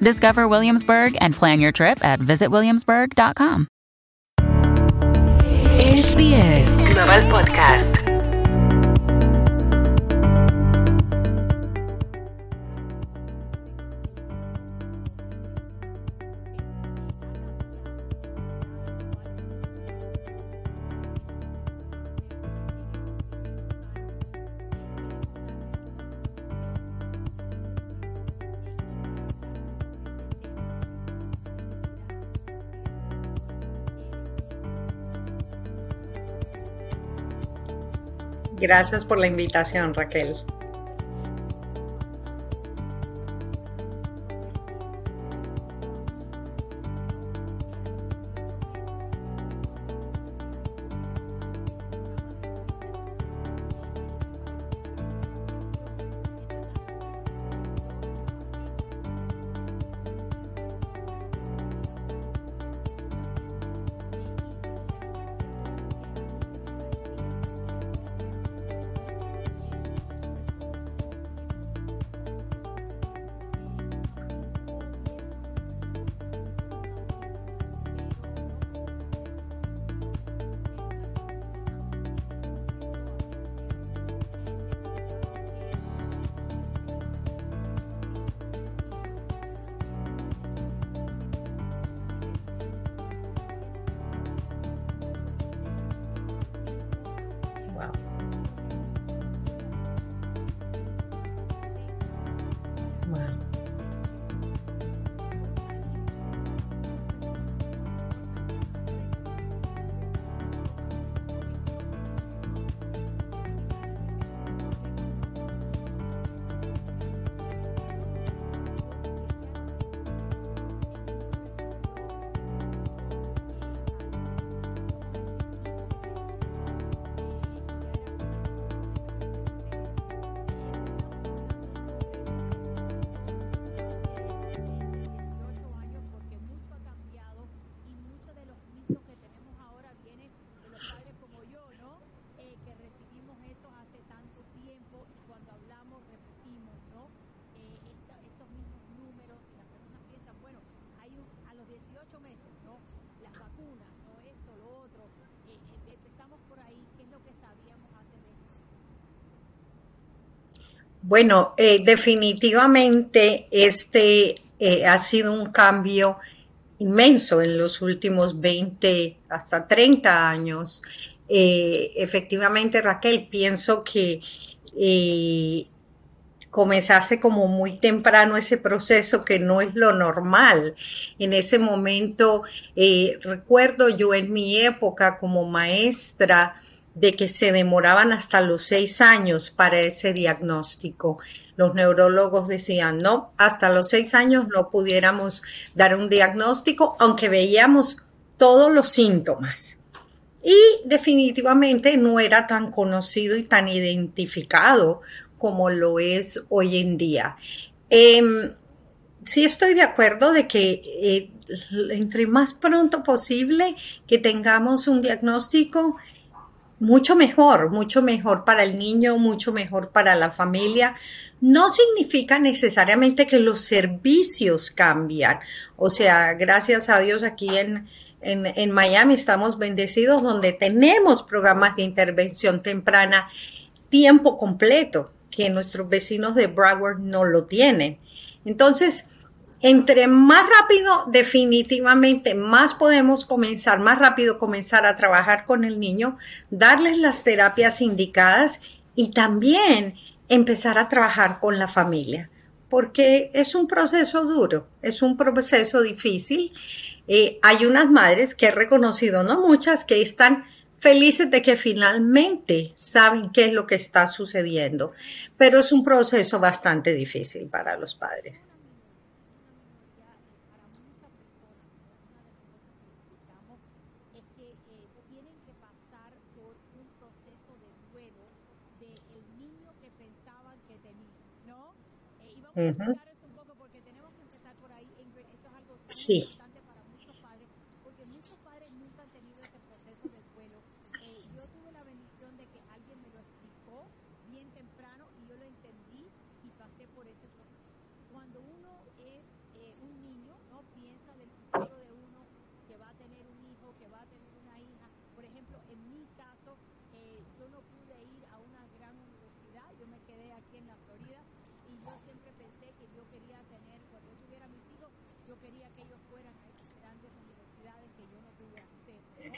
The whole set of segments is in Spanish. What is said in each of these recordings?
Discover Williamsburg and plan your trip at visitwilliamsburg.com. SBS Global Podcast. Gracias por la invitación, Raquel. Bueno, eh, definitivamente este eh, ha sido un cambio inmenso en los últimos 20 hasta 30 años. Eh, efectivamente, Raquel, pienso que comenzaste como muy temprano ese proceso que no es lo normal. En ese momento, recuerdo yo en mi época como maestra, de que se demoraban hasta los seis años para ese diagnóstico. Los neurólogos decían, no, hasta los seis años no pudiéramos dar un diagnóstico, aunque veíamos todos los síntomas. Y definitivamente no era tan conocido y tan identificado como lo es hoy en día. Em, sí estoy de acuerdo de que eh, entre más pronto posible que tengamos un diagnóstico, mucho mejor, mucho mejor para el niño, mucho mejor para la familia. No significa necesariamente que los servicios cambian. O sea, gracias a Dios aquí en, en, en Miami estamos bendecidos donde tenemos programas de intervención temprana tiempo completo, que nuestros vecinos de Broward no lo tienen. Entonces, entre más rápido, definitivamente, más podemos comenzar, más rápido comenzar a trabajar con el niño, darles las terapias indicadas y también empezar a trabajar con la familia, porque es un proceso duro, es un proceso difícil. Eh, hay unas madres que he reconocido, no muchas, que están felices de que finalmente saben qué es lo que está sucediendo, pero es un proceso bastante difícil para los padres. para muchas personas, una de las cosas que necesitamos eh, tienen que pasar por un proceso de duelo del niño que pensaban que tenían, ¿no? Eh, y vamos a Ujú. explicar eso un poco porque tenemos que empezar por ahí. Ingrid. Esto es algo Sí, importante para muchos padres, porque muchos padres nunca han tenido ese proceso de duelo. Eh, yo tuve la bendición de que alguien me lo explicó bien temprano y yo lo entendí y pasé por ese proceso. Cuando uno es eh, un niño, no piensa del futuro de uno, que va a tener un hijo, que va a tener una hija. Por ejemplo, en mi caso, eh, yo no pude ir a una gran universidad, yo me quedé aquí en la Florida y yo siempre pensé que yo quería tener, cuando yo tuviera mis hijos, yo quería que ellos fueran a esas grandes universidades que yo no tuve acceso, ¿no?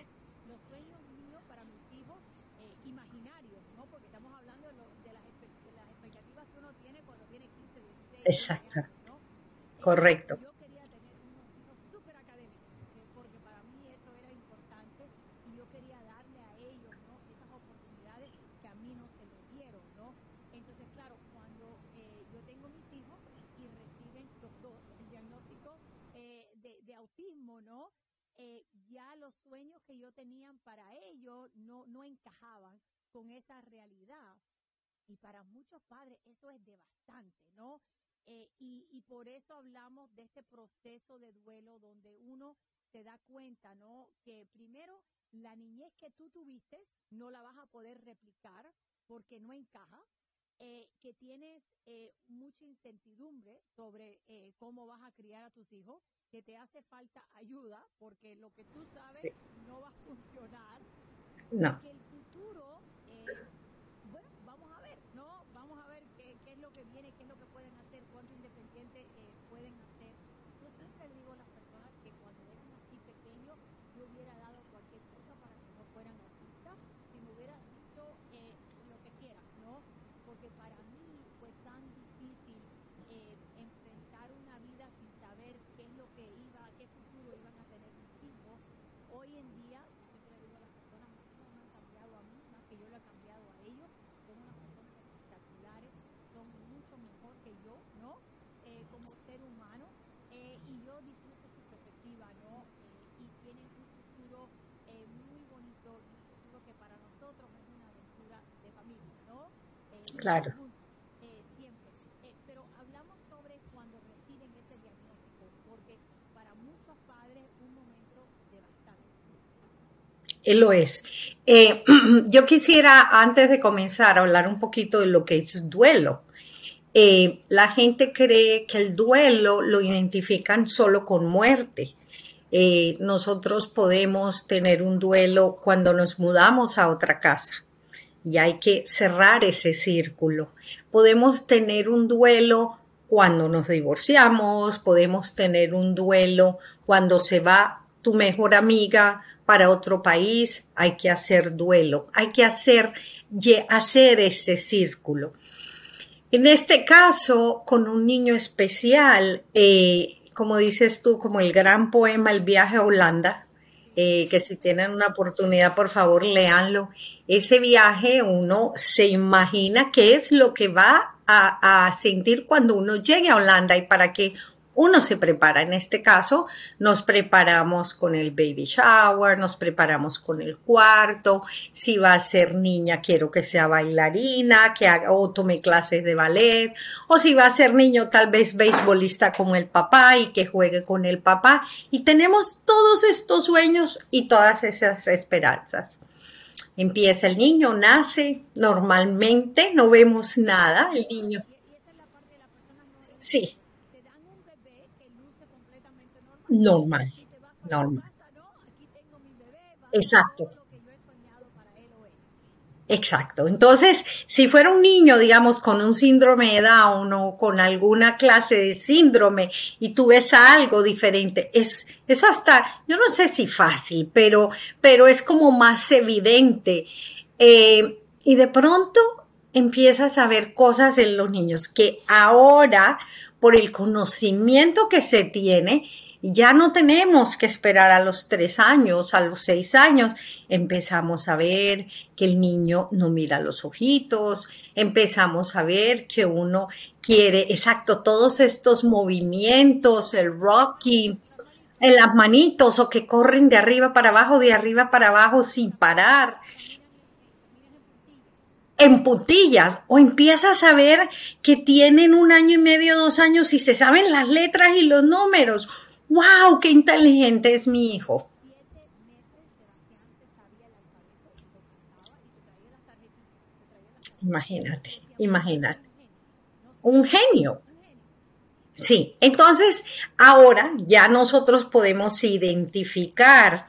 Los sueños míos para mis hijos, eh, imaginarios, ¿no? Porque estamos hablando de, lo- de las, espe- de las expectativas que uno tiene cuando tiene 15, 16, 20 exacto, años, ¿no? Eh, correcto. yo quería tener unos hijos súper académicos, eh, porque para mí eso era importante y yo quería darle a ellos ¿no? esas oportunidades que a mí no se me dieron, ¿no? Entonces, claro, cuando eh, yo tengo mis hijos y reciben los dos el diagnóstico eh, de, de autismo, ¿no? Eh, ya los sueños que yo tenía para ellos no, no encajaban con esa realidad. Y para muchos padres eso es devastante, ¿no? Eh, y, y por eso hablamos de este proceso de duelo donde uno se da cuenta, ¿no? Que primero la niñez que tú tuviste no la vas a poder replicar porque no encaja, eh, que tienes eh, mucha incertidumbre sobre eh, cómo vas a criar a tus hijos, que te hace falta ayuda porque lo que tú sabes Sí. no va a funcionar No, que el futuro, eh, bueno, vamos a ver, ¿no? Vamos a ver qué, qué es lo que viene, qué es lo que pueden hacer, cuánto independiente eh, pueden hacer. Yo siempre le digo a las personas que cuando eran así pequeños, yo hubiera dado cualquier cosa para que no fueran autistas, si me hubiera dicho eh, lo que quieras, ¿no? Porque para mí fue tan difícil eh, enfrentar una vida sin saber qué es lo que iba, qué futuro iban a tener mis hijos. Hoy en día, yo siempre le digo a las personas, mis hijos me han cambiado a mí, más que yo le he cambiado a ellos. Son unas personas espectaculares, son mucho mejor que yo, ¿no? Eh, como ser humano. eh, y yo disfruto su perspectiva, ¿no? Eh, y tienen un futuro eh, muy bonito, un futuro que para nosotros es una aventura de familia, ¿no? Eh, claro. juntos, eh, siempre. Eh, pero hablamos sobre cuando reciben ese diagnóstico, porque para muchos padres es un momento devastante. Él lo es. Eh, yo quisiera, antes de comenzar, hablar un poquito de lo que es duelo. Eh, la gente cree que el duelo lo identifican solo con muerte. Eh, nosotros podemos tener un duelo cuando nos mudamos a otra casa y hay que cerrar ese círculo. Podemos tener un duelo cuando nos divorciamos, podemos tener un duelo cuando se va tu mejor amiga para otro país, hay que hacer duelo, hay que hacer, hacer ese círculo. En este caso, con un niño especial, eh, como dices tú, como el gran poema El viaje a Holanda, eh, que si tienen una oportunidad, por favor, léanlo. Ese viaje uno se imagina qué es lo que va a, a sentir cuando uno llegue a Holanda y para qué uno se prepara. En este caso, nos preparamos con el baby shower, nos preparamos con el cuarto. Si va a ser niña, quiero que sea bailarina, que haga o tome clases de ballet. O si va a ser niño, tal vez beisbolista como el papá y que juegue con el papá. Y tenemos todos estos sueños y todas esas esperanzas. Empieza el niño, nace normalmente, no vemos nada. El niño. Y, a ser Exacto. Exacto. Entonces, si fuera un niño, digamos, con un síndrome de Down o con alguna clase de síndrome y tú ves algo diferente, es, es hasta, yo no sé si fácil, pero, pero es como más evidente. Eh, y de pronto empiezas a ver cosas en los niños que ahora, por el conocimiento que se tiene, ya no tenemos que esperar a los tres años, a los seis años. Empezamos a ver que el niño no mira los ojitos, empezamos a ver que uno quiere, exacto, todos estos movimientos, el rocking, en las manitos o que corren de arriba para abajo, de arriba para abajo sin parar. En puntillas, o empiezas a ver que tienen un año y medio, dos años y se saben las letras y los números. ¡Wow! ¡Qué inteligente es mi hijo! Imagínate, imagínate. Un genio. Sí, entonces ahora ya nosotros podemos identificar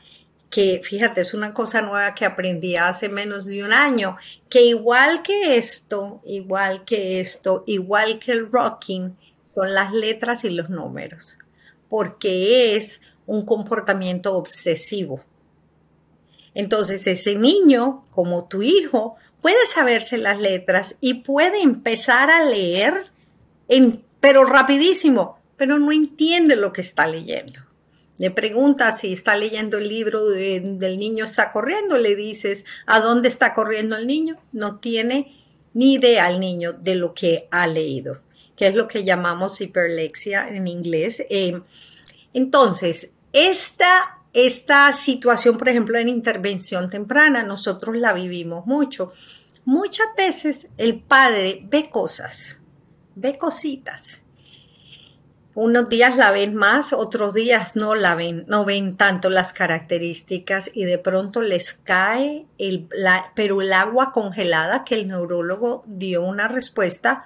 que, fíjate, es una cosa nueva que aprendí hace menos de un año, que igual que esto, igual que esto, igual que el rocking, son las letras y los números, porque es un comportamiento obsesivo. Entonces ese niño, como tu hijo, puede saberse las letras y puede empezar a leer, pero rapidísimo, pero no entiende lo que está leyendo. Le preguntas si está leyendo el libro del niño está corriendo, le dices a dónde está corriendo el niño, no tiene ni idea el niño de lo que ha leído, que es lo que llamamos hiperlexia en inglés. Eh, entonces, esta esta situación, por ejemplo, en intervención temprana, nosotros la vivimos mucho. Muchas veces el padre ve cosas, ve cositas. Unos días la ven más, otros días no la ven, no ven tanto las características y de pronto les cae el, pero el agua congelada que el neurólogo dio una respuesta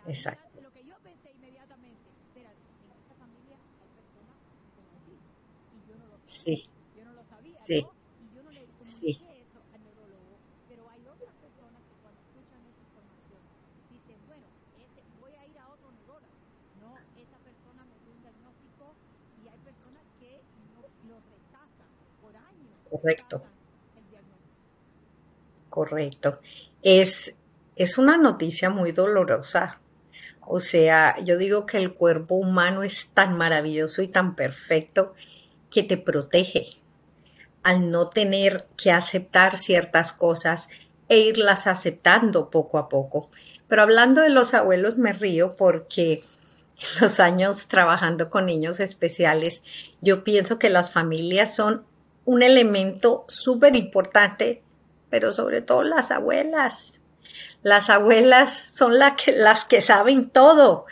lo rechazan por años. Correcto. rechazan el diagnóstico. Correcto. Es, es una noticia muy dolorosa. O sea, yo digo que el cuerpo humano es tan maravilloso y tan perfecto que te protege al no tener que aceptar ciertas cosas e irlas aceptando poco a poco. Pero hablando de los abuelos me río porque los años trabajando con niños especiales, yo pienso que las familias son un elemento súper importante, pero sobre todo las abuelas. Las abuelas son que, las que saben todo.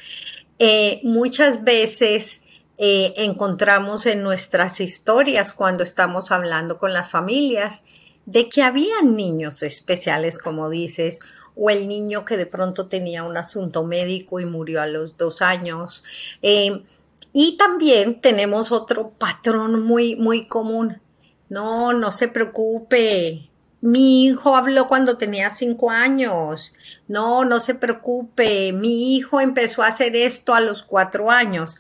Eh, muchas veces eh, encontramos en nuestras historias cuando estamos hablando con las familias de que había niños especiales, como dices, o el niño que de pronto tenía un asunto médico y murió a los dos años. Eh, y también tenemos otro patrón muy, muy común. No, no se preocupe. Mi hijo habló cuando tenía cinco años. No, no se preocupe. Mi hijo empezó a hacer esto a los cuatro años.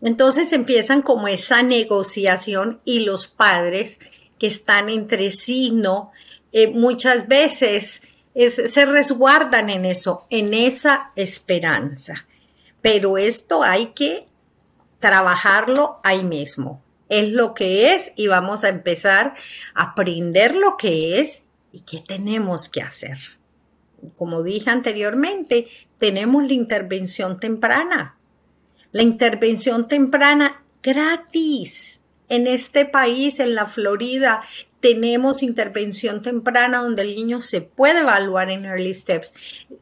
Entonces empiezan como esa negociación y los padres que están entre sí, ¿no? Eh, muchas veces es, se resguardan en eso, en esa esperanza. Pero esto hay que trabajarlo ahí mismo. Es lo que es y vamos a empezar a aprender lo que es y qué tenemos que hacer. Como dije anteriormente, tenemos la intervención temprana. La intervención temprana gratis. En este país, en la Florida, tenemos intervención temprana donde el niño se puede evaluar en early steps.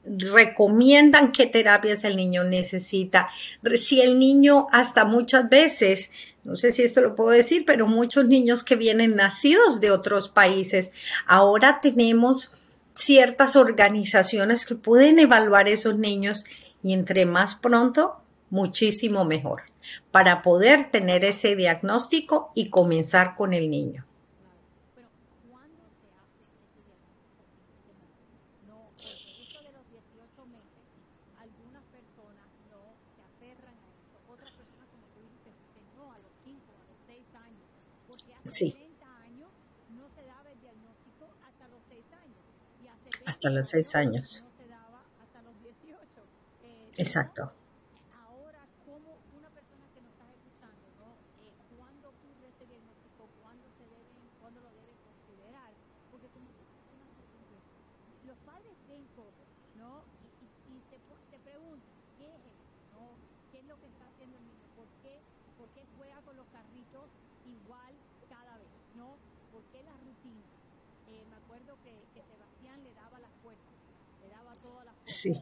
Recomiendan qué terapias el niño necesita. Si el niño hasta muchas veces, no sé si esto lo puedo decir, pero muchos niños que vienen nacidos de otros países, ahora tenemos ciertas organizaciones que pueden evaluar esos niños y entre más pronto, muchísimo mejor para poder tener ese diagnóstico y comenzar con el niño. Pero, ¿cuándo se hace ese diagnóstico? algunas personas no se aferran a eso. Otras personas, como tú dijiste, dicen no a los 5, a los 6 años. Porque hace Sí. 30 años no se daba el diagnóstico hasta los 6 años. Y hace Hasta 20 los 6 años. no se daba hasta los 18. Eh, Exacto. Ahora, como una persona que nos está escuchando, ¿no? Eh, ¿Cuándo ocurre ese diagnóstico? ¿Cuándo se deben, cuándo lo deben considerar? Porque como tú mencionas, por ejemplo, los padres ven cosas, ¿no? Y, y- y se, pu- se preguntan, ¿qué es esto? ¿no? ¿Qué es lo que está haciendo el niño? ¿Por qué, por qué juega con los carritos igual cada vez? ¿No? ¿Por qué las rutinas? Eh, me acuerdo que, que Sebastián le daba las puertas, le daba todas las puertas. Sí.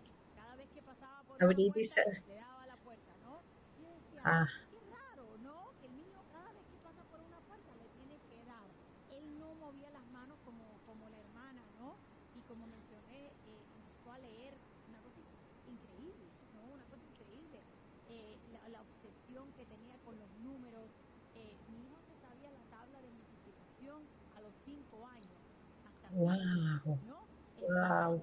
Abrir y cerrar. Ah. Wow. Wow.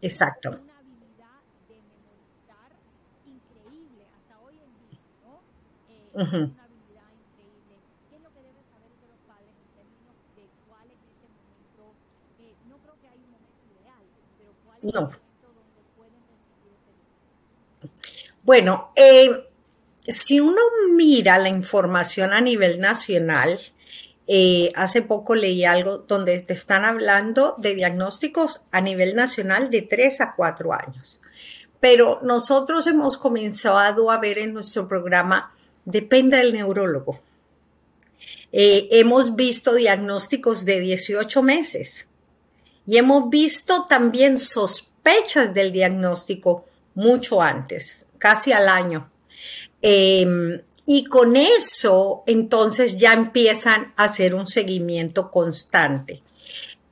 Ese diagnóstico. Bueno, eh, si uno mira la información a nivel nacional, eh, hace poco leí algo donde te están hablando de diagnósticos a nivel nacional de 3 a 4 años. Pero nosotros hemos comenzado a ver en nuestro programa, depende del neurólogo. Eh, hemos visto diagnósticos de 18 meses y hemos visto también sospechas del diagnóstico mucho antes, casi al año. Eh, y con eso, entonces ya empiezan a hacer un seguimiento constante.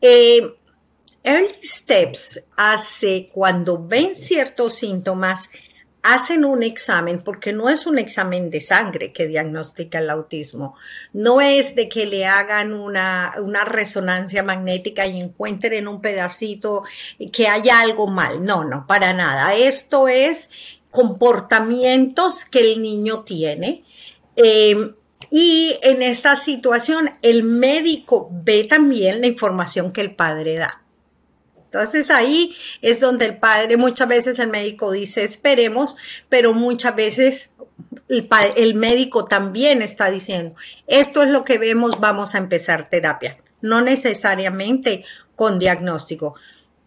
Eh, Early Steps hace cuando ven ciertos síntomas, hacen un examen, porque no es un examen de sangre que diagnostica el autismo, no es de que le hagan una, una resonancia magnética y encuentren un pedacito que haya algo mal, no, no, para nada. Esto es comportamientos que el niño tiene. Eh, y en esta situación, el médico ve también la información que el padre da. Entonces ahí es donde el padre, muchas veces el médico dice esperemos, pero muchas veces el, médico también está diciendo esto es lo que vemos, vamos a empezar terapia, no necesariamente con diagnóstico.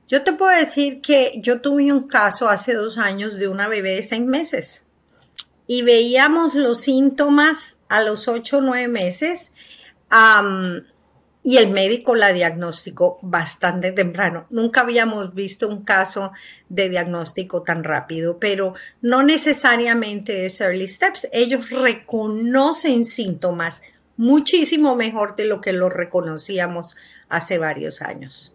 Yo te puedo decir que yo tuve un caso hace dos años de una bebé de seis meses y veíamos los síntomas a los ocho o nueve meses. Y el médico la diagnosticó bastante temprano. Nunca habíamos visto un caso de diagnóstico tan rápido, pero no necesariamente es early steps. Ellos reconocen síntomas muchísimo mejor de lo que lo reconocíamos hace varios años.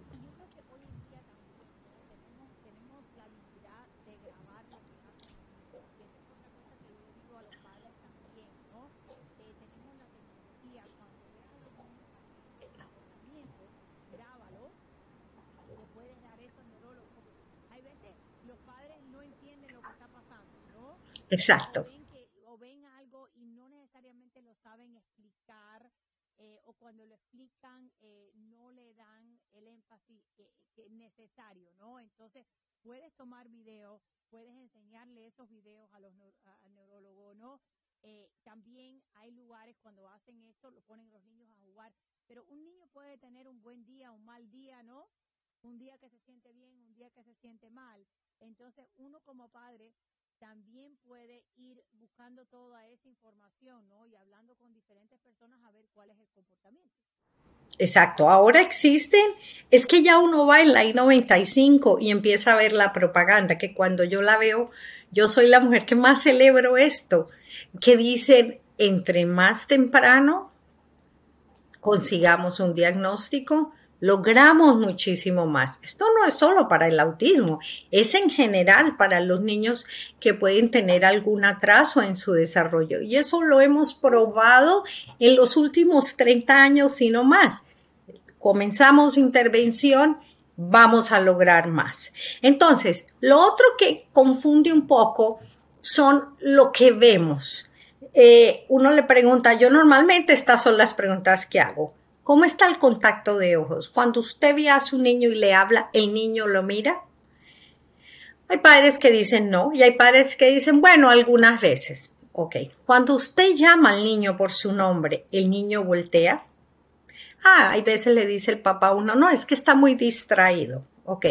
Exacto. O ven, algo y no necesariamente lo saben explicar, eh, o cuando lo explican eh, no le dan el énfasis que, que necesario, ¿no? Entonces, puedes tomar videos, puedes enseñarle esos videos a los al neurólogo, ¿no? Eh, también hay lugares cuando hacen esto, lo ponen los niños a jugar, pero un niño puede tener un buen día, un mal día, ¿no? Un día que se siente bien, un día que se siente mal. Entonces, uno como padre también puede ir buscando toda esa información, ¿no? Y hablando con diferentes personas a ver cuál es el comportamiento. Exacto, ahora existen, es que ya uno va en la I-95 y empieza a ver la propaganda, que cuando yo la veo, yo soy la mujer que más celebro esto, que dicen, entre más temprano consigamos un diagnóstico, logramos muchísimo más. Esto no es solo para el autismo, es en general para los niños que pueden tener algún atraso en su desarrollo. Y eso lo hemos probado en los últimos 30 años, y no más. Comenzamos intervención, vamos a lograr más. Entonces, lo otro que confunde un poco son lo que vemos. Eh, uno le pregunta, yo normalmente estas son las preguntas que hago. ¿Cómo está el contacto de ojos? Cuando usted ve a su niño y le habla, ¿el niño lo mira? Hay padres que dicen no y hay padres que dicen, bueno, algunas veces. Ok. Cuando usted llama al niño por su nombre, ¿el niño voltea? Ah, hay veces le dice el papá uno, no, es que está muy distraído. Ok.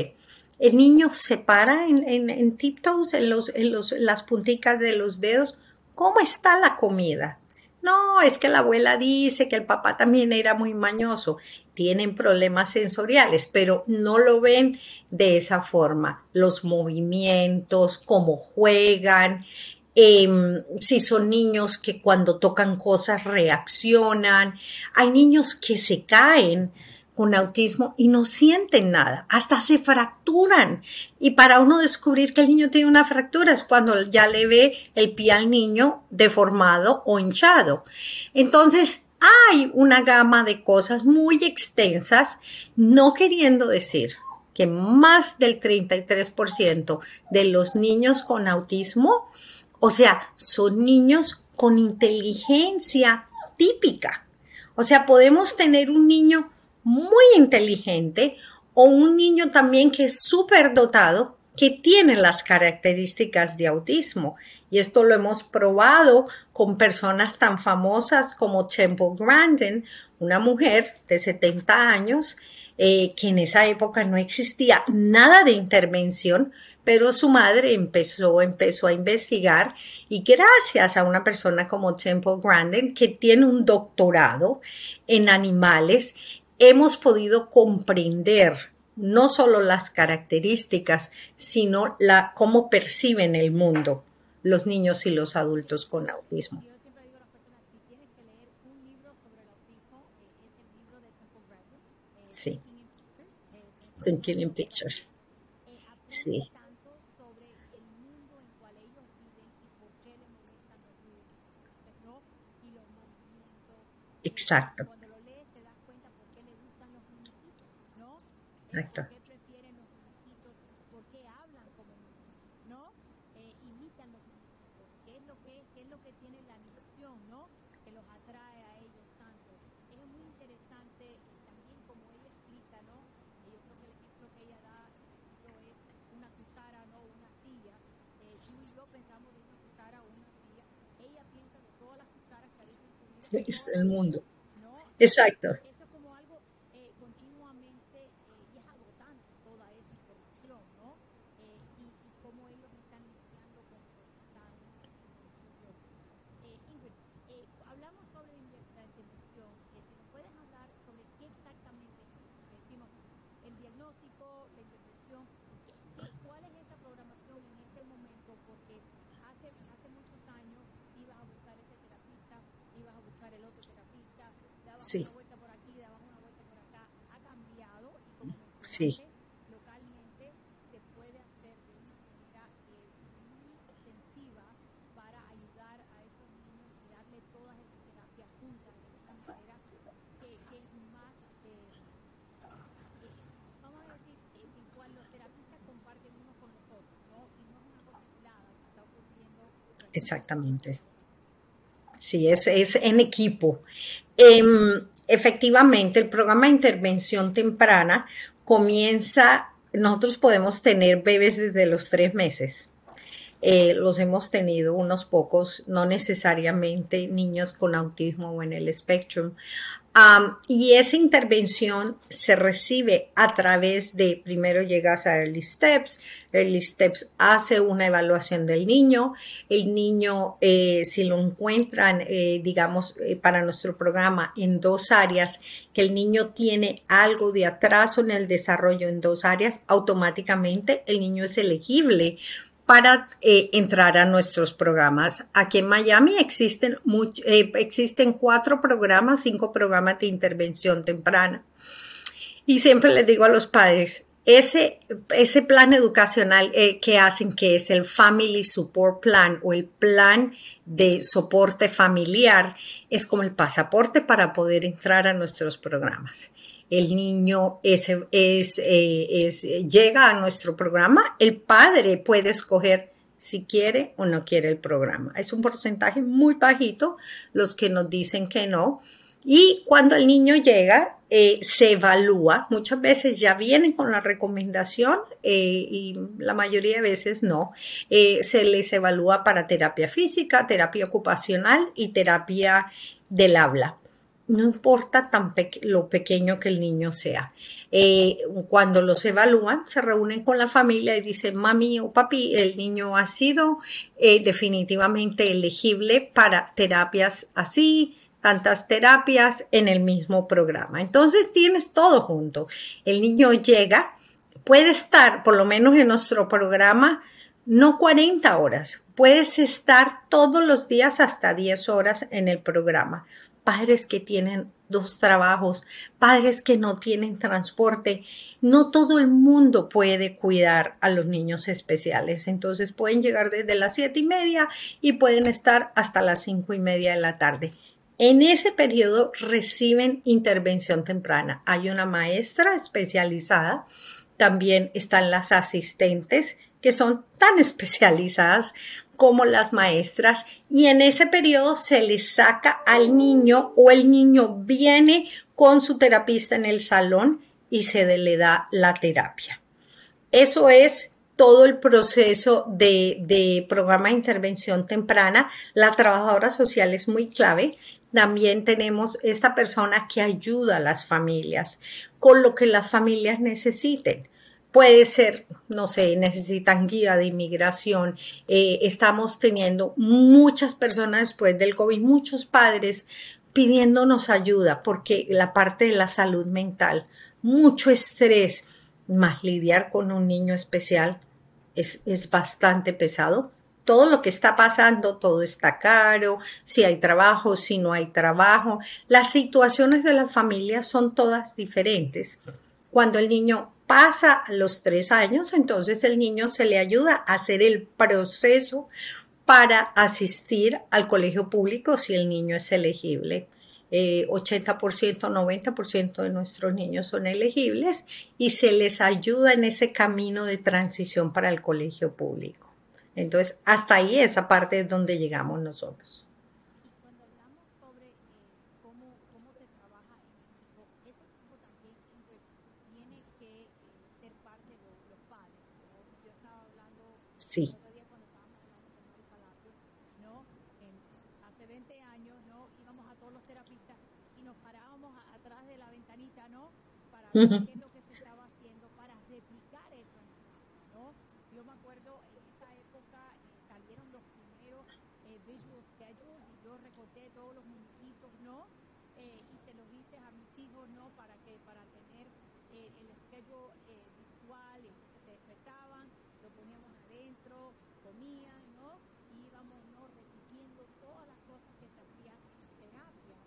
El niño se para en, en, en tiptoes, en, los, en los, las punticas de los dedos. ¿Cómo está la comida? No, es que la abuela dice que el papá también era muy mañoso. Tienen problemas sensoriales, pero no lo ven de esa forma. Los movimientos, cómo juegan, eh, si son niños que cuando tocan cosas reaccionan. Hay niños que se caen con autismo y no sienten nada, hasta se fracturan. Y para uno descubrir que el niño tiene una fractura es cuando ya le ve el pie al niño deformado o hinchado. Entonces, hay una gama de cosas muy extensas, no queriendo decir que más del 33% de los niños con autismo, o sea, son niños con inteligencia típica. O sea, podemos tener un niño muy inteligente o un niño también que es súper dotado que tiene las características de autismo. Y esto lo hemos probado con personas tan famosas como Temple Grandin, una mujer de 70 años, eh, que en esa época no existía nada de intervención, pero su madre empezó, empezó a investigar y gracias a una persona como Temple Grandin, que tiene un doctorado en animales, hemos podido comprender no solo las características, sino la, cómo perciben el mundo los niños y los adultos con autismo. Eh, Sí. Pictures. eh, eh, Sí. tanto Exacto. ¿Por qué prefieren los muñequitos? ¿Por qué hablan como muñequitos, ¿no? Imitan los muñequitos. ¿Qué es lo que qué es lo que tiene la animación, ¿no? Que los atrae a ellos tanto. Es muy interesante también como ella explica, ¿no? Yo creo que el ejemplo que ella da ejemplo, es una cuchara, ¿no? Una silla. Eh, tú y yo pensamos de una cuchara o una silla. Ella piensa de todas las cucharas que hay en su vida. Es todas el mundo. ¿no? Exacto. Eso es como algo eh, continuamente eh, y es agotante toda esa información, ¿no? Eh, y, y cómo ellos están lidiando con procesar esa información. Eh, Ingrid, eh, hablamos sobre la inve- la intervención. Eh, si nos puedes hablar sobre qué exactamente es, decimos el diagnóstico, la intervención, ¿qué- qué- ¿cuál es esa programación en este momento? Porque hace, hace muchos años ibas a buscar ese terapista, ibas a buscar el otro terapista, dabas Sí. una vuelta por aquí, dabas una vuelta por acá, ha cambiado y como Sí. mencionaste, localmente se puede hacer de una manera eh, muy intensiva para ayudar a esos niños y darle todas esas terapias juntas de una manera que, que es más, eh, eh, vamos a decir, eh, en cual los terapistas comparten unos con los otros, ¿no? Y no es una cosa aislada que está ocurriendo. Exactamente. Sí, es, es en equipo. Em, efectivamente, el programa de intervención temprana comienza, nosotros podemos tener bebés desde los tres meses. Eh, los hemos tenido unos pocos, no necesariamente niños con autismo o en el spectrum. Y esa intervención se recibe a través de, primero llegas a Early Steps, Early Steps hace una evaluación del niño, el niño, eh, si lo encuentran, eh, digamos, eh, para nuestro programa en dos áreas, que el niño tiene algo de atraso en el desarrollo en dos áreas, automáticamente el niño es elegible para eh, entrar a nuestros programas. Aquí en Miami existen, eh, existen cuatro programas, cinco programas de intervención temprana. Y siempre les digo a los padres, ese, ese plan educacional eh, que hacen, que es el Family Support Plan o el plan de soporte familiar, es como el pasaporte para poder entrar a nuestros programas. El niño eh, llega a nuestro programa, el padre puede escoger si quiere o no quiere el programa. Es un porcentaje muy bajito los que nos dicen que no. Y cuando el niño llega, eh, se evalúa. Muchas veces ya vienen con la recomendación eh, y la mayoría de veces no. Se les evalúa para terapia física, terapia ocupacional y terapia del habla. No importa tan lo pequeño que el niño sea. cuando los evalúan, se reúnen con la familia y dicen, mami o papi, el niño ha sido definitivamente elegible para terapias así, tantas terapias en el mismo programa. Entonces tienes todo junto. El niño llega, puede estar, por lo menos en nuestro programa, no 40 horas, puedes estar todos los días hasta 10 horas en el programa. Padres que tienen dos trabajos, padres que no tienen transporte, no todo el mundo puede cuidar a los niños especiales. Entonces pueden llegar desde las siete y media y pueden estar hasta las cinco y media de la tarde. En ese periodo reciben intervención temprana. Hay una maestra especializada, también están las asistentes que son tan especializadas como las maestras y en ese periodo se le saca al niño o el niño viene con su terapista en el salón y se le da la terapia. Eso es todo el proceso de, de, programa de intervención temprana. La trabajadora social es muy clave también tenemos esta persona que ayuda a las familias con lo que las familias necesiten. Puede ser, no sé, necesitan guía de inmigración. Eh, estamos teniendo muchas personas después del COVID, muchos padres pidiéndonos ayuda porque la parte de la salud mental, mucho estrés, más lidiar con un niño especial es, es bastante pesado todo lo que está pasando, todo está caro, si hay trabajo, si no hay trabajo. Las situaciones de la familia son todas diferentes. Cuando el niño pasa los tres años, entonces el niño se le ayuda a hacer el proceso para asistir al colegio público si el niño es elegible. 80%, 90% de nuestros niños son elegibles y se les ayuda en ese camino de transición para el colegio público. Entonces, hasta ahí esa parte es donde llegamos nosotros. Cuando hablamos sobre eh, cómo, cómo se trabaja en equipo, ese equipo también tiene que eh, ser parte de los padres. ¿no? Yo estaba hablando sí. el otro día cuando estábamos hablando con Mari Palacio, ¿no? En, hace 20 años, ¿no? Íbamos a todos los terapistas y nos parábamos a, atrás de la ventanita, ¿no? Para ver qué es lo que se estaba haciendo, para replicar eso en la casa, ¿no? Yo me acuerdo en esa época eh, salieron los primeros eh, visual schedules y yo recorté todos los muñequitos, ¿no? Eh, y se los hice a mis hijos, ¿no? Para que para tener eh, el schedule eh, visual, y entonces se despertaban, lo poníamos adentro, comían, ¿no? Y íbamos, ¿no? Repitiendo todas las cosas que se hacían en terapia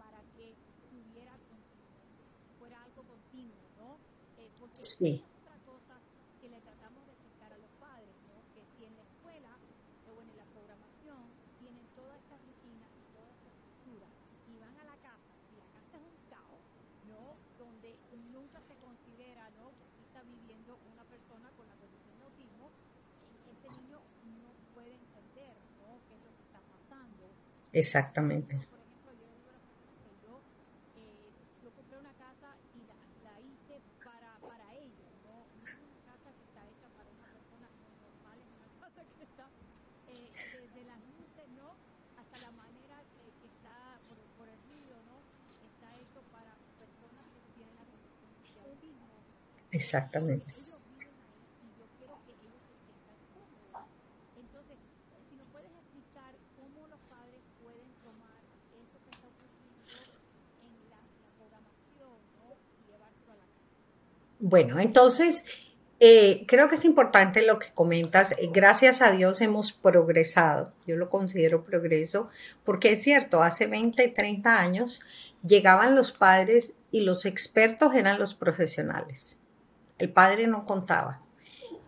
para que tuviera continuo, continuo, ¿no? Eh, porque Sí. otra cosa que le tratamos de explicar a los padres, ¿no? Que si en la escuela o en la programación tienen toda esta rutina y toda esta estructura y van a la casa y la casa es un caos, ¿no? Donde nunca se considera, ¿no? Que aquí está viviendo una persona con la condición de autismo, eh, ese niño no puede entender, ¿no? ¿Qué es lo que está pasando? Exactamente. Por ejemplo, yo digo a las personas que yo, eh, yo compré una casa y la, la hice para, para ellos, ¿no? No es una casa que está hecha para una persona normal, es una casa que está eh, desde las luces, ¿no? Hasta la manera que, que está por, por el ruido, ¿no? Está hecho para personas que tienen la condición de autismo. Exactamente. Ellos viven ahí y yo quiero que ellos se sientan cómodos. Entonces, si nos puedes explicar cómo los padres pueden tomar eso que está ocurriendo en la, la programación, ¿no? Y llevárselo a la casa. Bueno, entonces, eh, creo que es importante lo que comentas. Eh, Gracias a Dios hemos progresado. Yo lo considero progreso, porque es cierto, hace 20, 30 años llegaban los padres y los expertos eran los profesionales. El padre no contaba.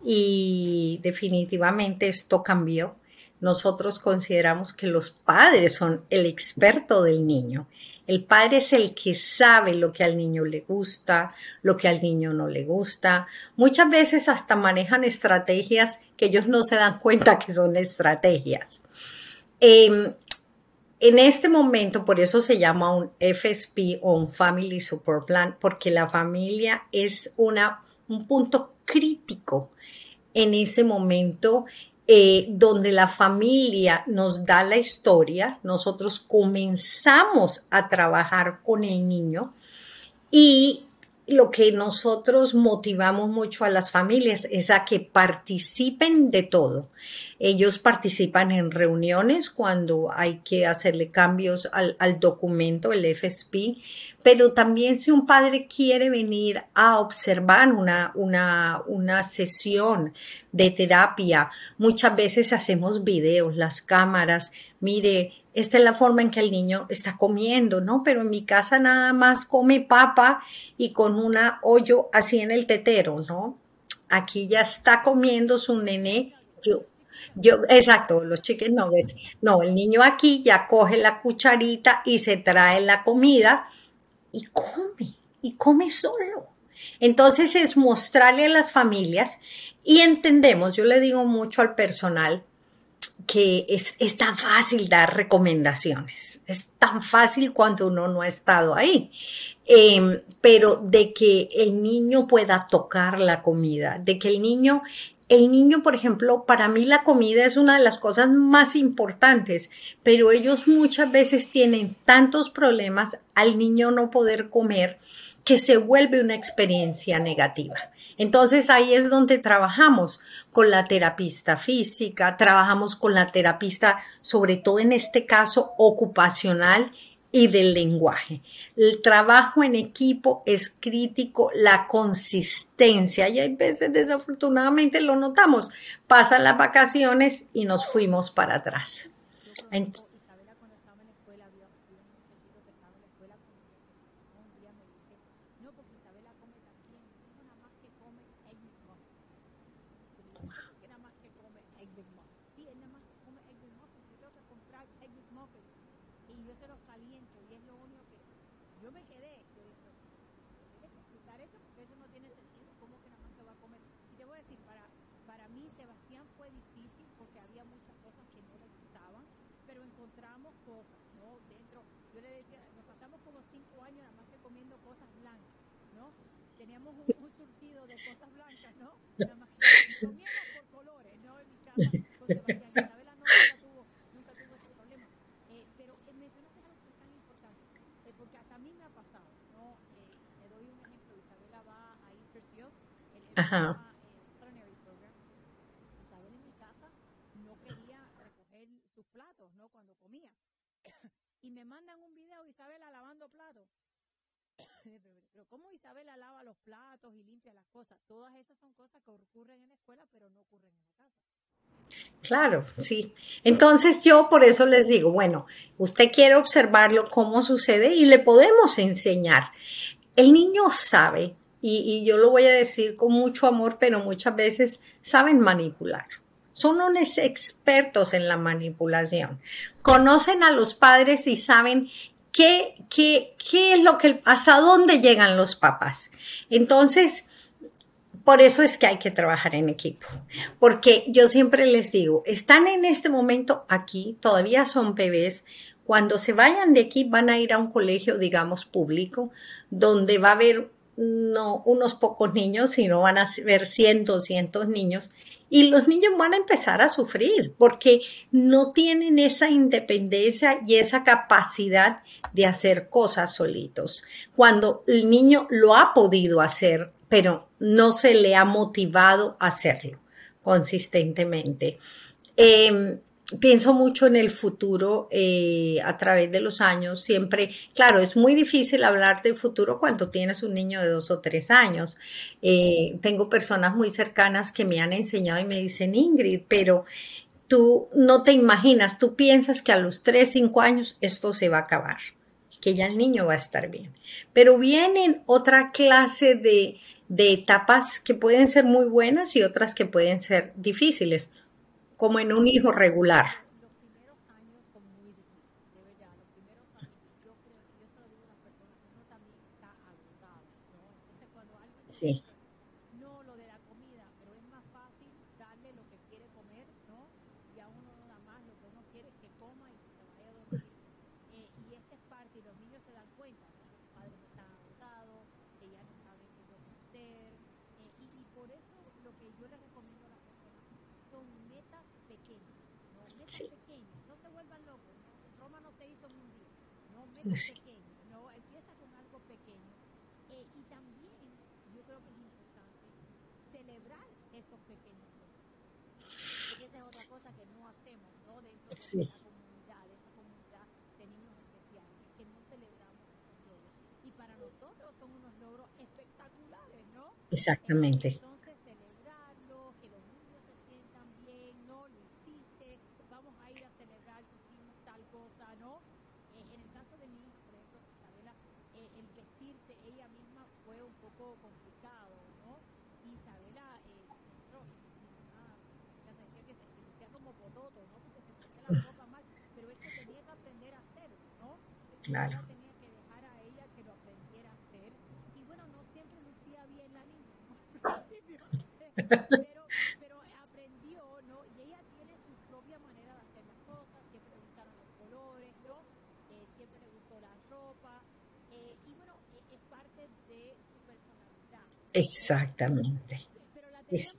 Y definitivamente esto cambió. Nosotros consideramos que los padres son el experto del niño. El padre es el que sabe lo que al niño le gusta, lo que al niño no le gusta. Muchas veces hasta manejan estrategias que ellos no se dan cuenta que son estrategias. Em, en este momento, por eso se llama un FSP o un Family Support Plan, porque la familia es una, un punto crítico en ese momento eh, donde la familia nos da la historia, nosotros comenzamos a trabajar con el niño y lo que nosotros motivamos mucho a las familias es a que participen de todo. Ellos participan en reuniones cuando hay que hacerle cambios al, documento, el FSP, pero también si un padre quiere venir a observar una, una, una sesión de terapia, muchas veces hacemos videos, las cámaras, mire, esta es la forma en que el niño está comiendo, ¿no? Pero en mi casa nada más come papa y con una hoyo así en el tetero, ¿no? Aquí ya está comiendo su nené. Yo, yo, exacto, los chicken nuggets. No, el niño aquí ya coge la cucharita y se trae la comida y come, y come solo. Entonces es mostrarle a las familias y entendemos, yo le digo mucho al personal, que es, tan fácil dar recomendaciones, es tan fácil cuando uno no ha estado ahí. Em, pero de que el niño pueda tocar la comida, de que el niño, el niño, por ejemplo, para mí la comida es una de las cosas más importantes, pero ellos muchas veces tienen tantos problemas al niño no poder comer que se vuelve una experiencia negativa. Entonces ahí es donde trabajamos con la terapista física, trabajamos con la terapista, sobre todo en este caso ocupacional y del lenguaje. El trabajo en equipo es crítico, la consistencia, y hay veces desafortunadamente lo notamos, pasan las vacaciones y nos fuimos para atrás. Teníamos un, un, surtido de cosas blancas, ¿no? Nada más que comíamos por colores, ¿no? En mi casa, con Sebastián. Isabela no, nunca tuvo, nunca tuvo ese problema. Eh, pero eh, mencionaste algo que es tan importante, eh, porque hasta a mí me ha pasado, ¿no? Eh, te doy un ejemplo. Isabela va a Easter Field, el, el Ajá. culinary program. Isabela en mi casa no quería recoger sus platos, ¿no? Cuando comía. y me mandan un video Isabela lavando platos pero ¿cómo Isabela lava los platos y limpia las cosas? Todas esas son cosas que ocurren en la escuela, pero no ocurren en la casa. Claro, sí. Entonces yo por eso les digo, bueno, usted quiere observarlo cómo sucede y le podemos enseñar. El niño sabe, y, yo lo voy a decir con mucho amor, pero muchas veces saben manipular. Son unos expertos en la manipulación. Conocen a los padres y saben ¿Qué, qué, qué es lo que, hasta dónde llegan los papás? Entonces, por eso es que hay que trabajar en equipo, porque yo siempre les digo, están en este momento aquí, todavía son bebés, cuando se vayan de aquí van a ir a un colegio, digamos, público, donde va a haber no unos pocos niños, sino van a ver cientos, cientos niños, y los niños van a empezar a sufrir porque no tienen esa independencia y esa capacidad de hacer cosas solitos. Cuando el niño lo ha podido hacer, pero no se le ha motivado a hacerlo consistentemente. Em, pienso mucho en el futuro eh, a través de los años. Siempre, claro, es muy difícil hablar de futuro cuando tienes un niño de dos o tres años. Eh, tengo personas muy cercanas que me han enseñado y me dicen, Ingrid, pero tú no te imaginas, tú piensas que a los tres, cinco años esto se va a acabar. que ya el niño va a estar bien. Pero vienen otra clase de, de etapas que pueden ser muy buenas y otras que pueden ser difíciles, como en un hijo regular. Los primeros años son muy difíciles, de verdad. Los primeros años, yo creo, yo se lo digo a las personas, uno también está agotado, ¿no? Entonces, cuando alguien Sí, no lo de la comida, pero es más fácil darle lo que quiere comer, ¿no? Y a uno no da más lo que uno quiere es que coma y que se vaya a dormir. Eh, y esa es parte, y los niños se dan cuenta, ¿no? Los padres están agotados, que ya no saben qué es lo que hacer. eh, y, y por eso lo que yo les recomiendo a las personas son metas pequeñas, ¿no? Metas Sí. pequeñas, no se vuelvan locos, ¿no? Roma no se hizo en un día, ¿no? Metas Sí. pequeñas, ¿no? Empieza con algo pequeño. Eh, y también yo creo que es importante celebrar esos pequeños logros. Porque esa es otra cosa que no hacemos, ¿no? Dentro de Sí. la comunidad, de esta comunidad de niños especiales, es que no celebramos esos logros. Y para nosotros son unos logros espectaculares, ¿no? exactamente. Entonces celebrarlo, que los niños se sientan bien, ¿no? Lo hiciste, vamos a ir a celebrar que hicimos tal cosa, ¿no? Eh, en el caso de mi hija, por ejemplo, Isabela, eh, el vestirse ella misma fue un poco complicado, ¿no? Y Isabela, eh, nosotros, mi mamá, ya se decía que se lucía como poroto, ¿no? Porque se ponía la ropa mal, pero es que tenía que aprender a hacerlo, ¿no? Claro. Uno tenía que dejar a ella que lo aprendiera a hacer. Y bueno, no siempre lucía bien la niña, ¿no? Al principio. pero, pero aprendió, ¿no? Y ella tiene su propia manera de hacer las cosas, siempre le gustaron los colores, ¿no? Eh, siempre le gustó la ropa. eh, y bueno, eh, es parte de su personalidad. Exactamente. Pero la Es-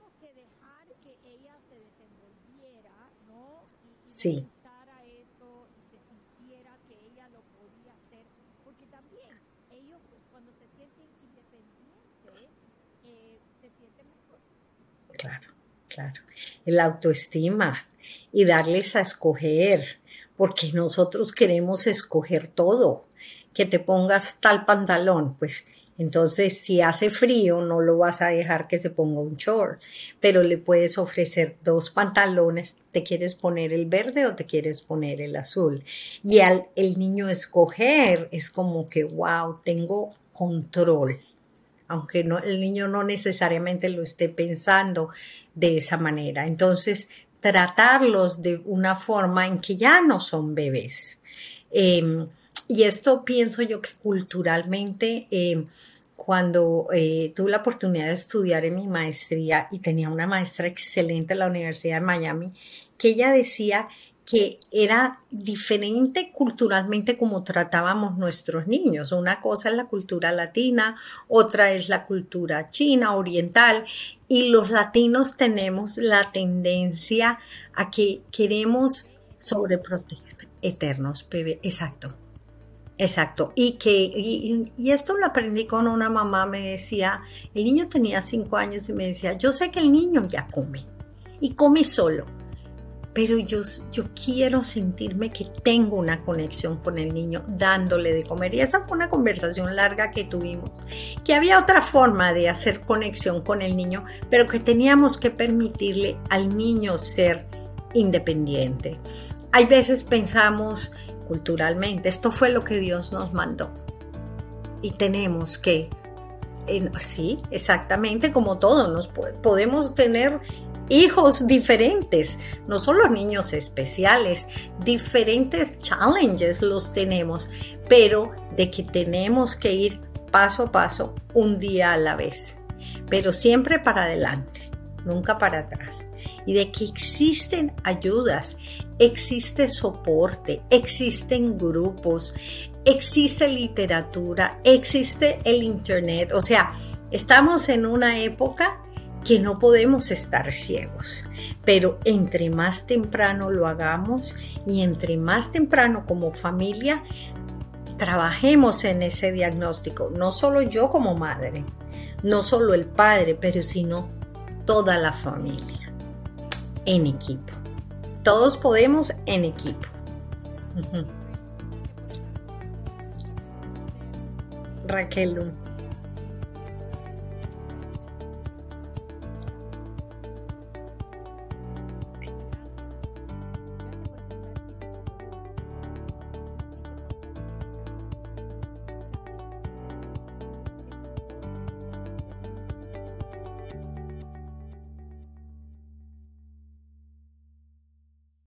Claro, claro. El autoestima y darles a escoger, porque nosotros queremos escoger todo. Que te pongas tal pantalón, pues entonces si hace frío no lo vas a dejar que se ponga un short, pero le puedes ofrecer dos pantalones, te quieres poner el verde o te quieres poner el azul. Y al el niño escoger es como que, wow, tengo control aunque no, el niño no necesariamente lo esté pensando de esa manera. Entonces, tratarlos de una forma en que ya no son bebés. Eh, y esto pienso yo que culturalmente, eh, cuando eh, tuve la oportunidad de estudiar en mi maestría y tenía una maestra excelente en la Universidad de Miami, que ella decía que era diferente culturalmente como tratábamos nuestros niños. Una cosa es la cultura latina, otra es la cultura china, oriental, y los latinos tenemos la tendencia a que queremos sobreproteger eternos, bebé. Exacto. Exacto. Y que, y, esto lo aprendí con una mamá, me decía, el niño tenía cinco años y me decía, yo sé que el niño ya come y come solo, pero yo, yo quiero sentirme que tengo una conexión con el niño dándole de comer. Y esa fue una conversación larga que tuvimos, que había otra forma de hacer conexión con el niño, pero que teníamos que permitirle al niño ser independiente. Hay veces pensamos culturalmente, esto fue lo que Dios nos mandó. Y tenemos que, sí, exactamente como todos, nos podemos tener hijos diferentes, no son los niños especiales, diferentes challenges los tenemos, pero de que tenemos que ir paso a paso, un día a la vez, pero siempre para adelante, nunca para atrás. Y de que existen ayudas, existe soporte, existen grupos, existe literatura, existe el Internet, o sea, estamos en una época que no podemos estar ciegos, pero entre más temprano lo hagamos y entre más temprano como familia trabajemos en ese diagnóstico, no solo yo como madre, no solo el padre, pero sino toda la familia, en equipo. Todos podemos en equipo. Uh -huh. Raquel.